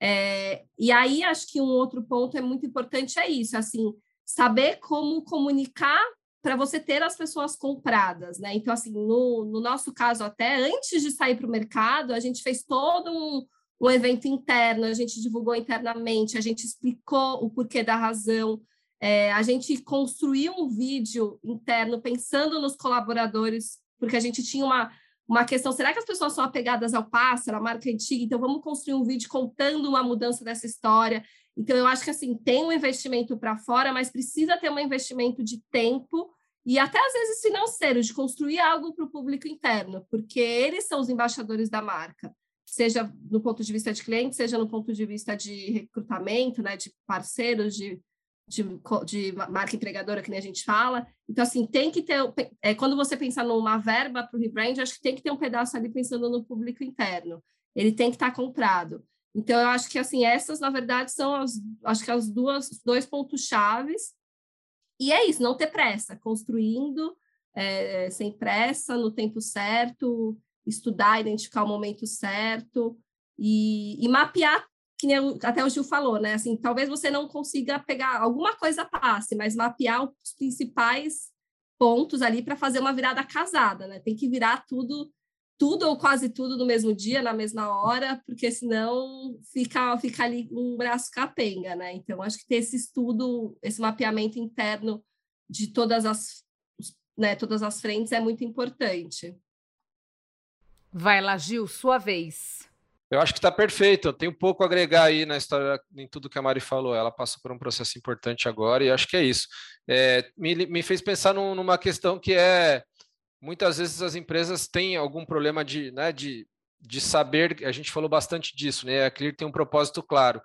É, e aí, acho que um outro ponto é muito importante é isso, assim, saber como comunicar para você ter as pessoas compradas, né? Então, assim, no, no nosso caso, até antes de sair para o mercado, a gente fez todo um, um evento interno, a gente divulgou internamente, a gente explicou o porquê da razão, é, a gente construiu um vídeo interno pensando nos colaboradores, porque a gente tinha uma, uma questão: será que as pessoas são apegadas ao pássaro, à marca antiga? Então, vamos construir um vídeo contando uma mudança dessa história. Então, eu acho que assim tem um investimento para fora, mas precisa ter um investimento de tempo e até às vezes financeiro, de construir algo para o público interno, porque eles são os embaixadores da marca seja do ponto de vista de cliente, seja no ponto de vista de recrutamento, né, de parceiros, de, de, de marca empregadora, que nem a gente fala. Então, assim, tem que ter. É, quando você pensa numa verba para o rebrand, acho que tem que ter um pedaço ali pensando no público interno. Ele tem que estar tá comprado. Então, eu acho que, assim, essas, na verdade, são as, acho que as duas, dois pontos chaves. E é isso, não ter pressa, construindo é, sem pressa, no tempo certo, estudar, identificar o momento certo e, e mapear, que até o Gil falou, né? Assim, talvez você não consiga pegar alguma coisa passe, mas mapear os principais pontos ali para fazer uma virada casada, né? Tem que virar tudo, tudo ou quase tudo no mesmo dia, na mesma hora, porque senão fica, fica ali um braço capenga, né? Então, acho que ter esse estudo, esse mapeamento interno de todas as, né, todas as frentes é muito importante. Vai lá, Gil, sua vez. Eu acho que está perfeito. Eu tenho pouco a agregar aí na história, em tudo que a Mari falou. Ela passou por um processo importante agora e acho que é isso. É, me, me fez pensar num, numa questão que é muitas vezes as empresas têm algum problema de, né, de, de saber. A gente falou bastante disso, né? A Clear tem um propósito claro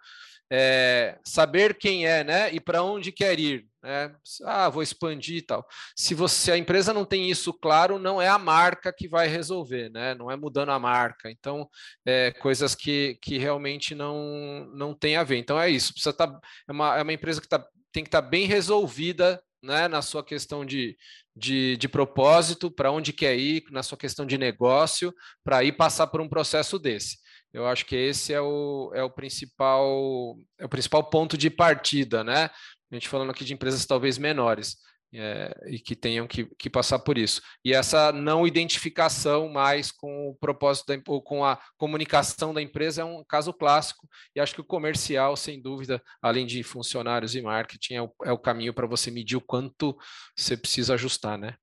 é, saber quem é, né, e para onde quer ir, né? Ah, vou expandir e tal. Se você a empresa não tem isso claro, não é a marca que vai resolver, né? Não é mudando a marca. Então, é, coisas que, que realmente não não tem a ver. Então é isso. Precisa tá, é, uma, é uma empresa que tá, tem que estar tá bem resolvida, né, na sua questão de, de, de propósito, para onde quer ir, na sua questão de negócio, para ir passar por um processo desse. Eu acho que esse é o, é o principal é o principal ponto de partida, né? A gente falando aqui de empresas talvez menores é, e que tenham que, que, passar por isso. E essa não identificação mais com o propósito da, ou com a comunicação da empresa é um caso clássico. E acho que o comercial, sem dúvida, além de funcionários e marketing, é o, é o caminho para você medir o quanto você precisa ajustar, né?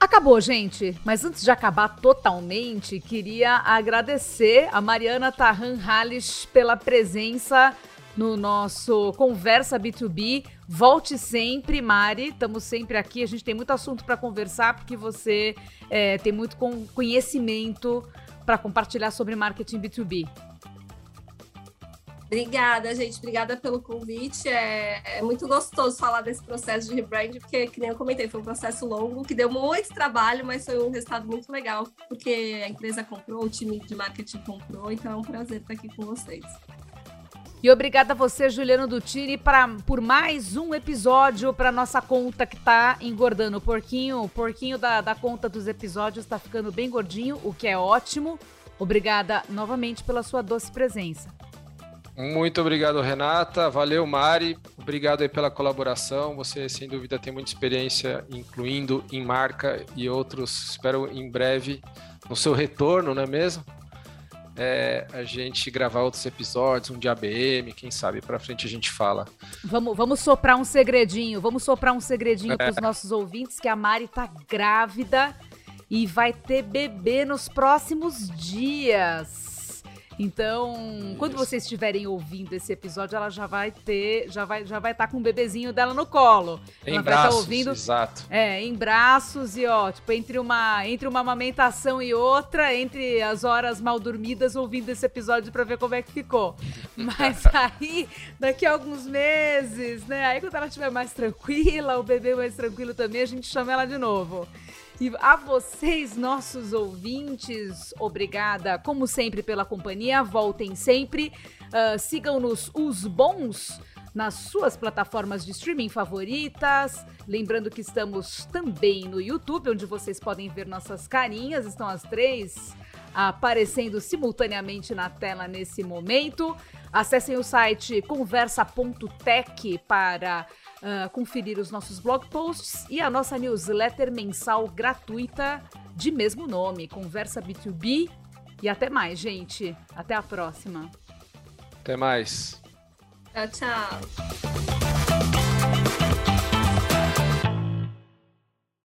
Acabou, gente. Mas antes de acabar totalmente, queria agradecer a Mariana Tarran Halles pela presença no nosso Conversa B2B. Volte sempre, Mari. Estamos sempre aqui. A gente tem muito assunto para conversar porque você é, tem muito conhecimento para compartilhar sobre marketing B2B. Obrigada, gente. Obrigada pelo convite. É, é, muito gostoso falar desse processo de rebrand, porque, que nem eu comentei, foi um processo longo, que deu muito trabalho, mas foi um resultado muito legal, porque a empresa comprou, o time de marketing comprou, então é um prazer estar aqui com vocês. E obrigada a você, Juliano Dutini, pra, por mais um episódio para nossa conta que tá engordando. O porquinho, o porquinho da, da conta dos episódios está ficando bem gordinho, o que é ótimo. Obrigada novamente pela sua doce presença. Muito obrigado, Renata. Valeu, Mari. Obrigado aí pela colaboração. Você, sem dúvida, tem muita experiência, incluindo em marca e outros. Espero em breve no seu retorno, não é mesmo? É, a gente gravar outros episódios, um de ABM, quem sabe para frente a gente fala. Vamos, vamos soprar um segredinho, vamos soprar um segredinho é. para os nossos ouvintes que a Mari tá grávida e vai ter bebê nos próximos dias. Então, quando vocês estiverem ouvindo esse episódio, ela já vai ter, já vai, já vai estar tá com o bebezinho dela no colo. Em ela braços, vai tá ouvindo, exato. É, em braços e ó, tipo entre uma, entre uma amamentação e outra, entre as horas mal dormidas ouvindo esse episódio para ver como é que ficou. Mas aí, daqui a alguns meses, né? Aí quando ela estiver mais tranquila, o bebê mais tranquilo também, a gente chama ela de novo. E a vocês, nossos ouvintes, obrigada, como sempre, pela companhia. Voltem sempre. Uh, Sigam-nos os bons nas suas plataformas de streaming favoritas. Lembrando que estamos também no YouTube, onde vocês podem ver nossas carinhas. Estão as três aparecendo simultaneamente na tela nesse momento. Acessem o site conversa.tech para uh, conferir os nossos blog posts e a nossa newsletter mensal gratuita de mesmo nome, Conversa B2B. E até mais, gente. Até a próxima. Até mais. Tchau, tchau.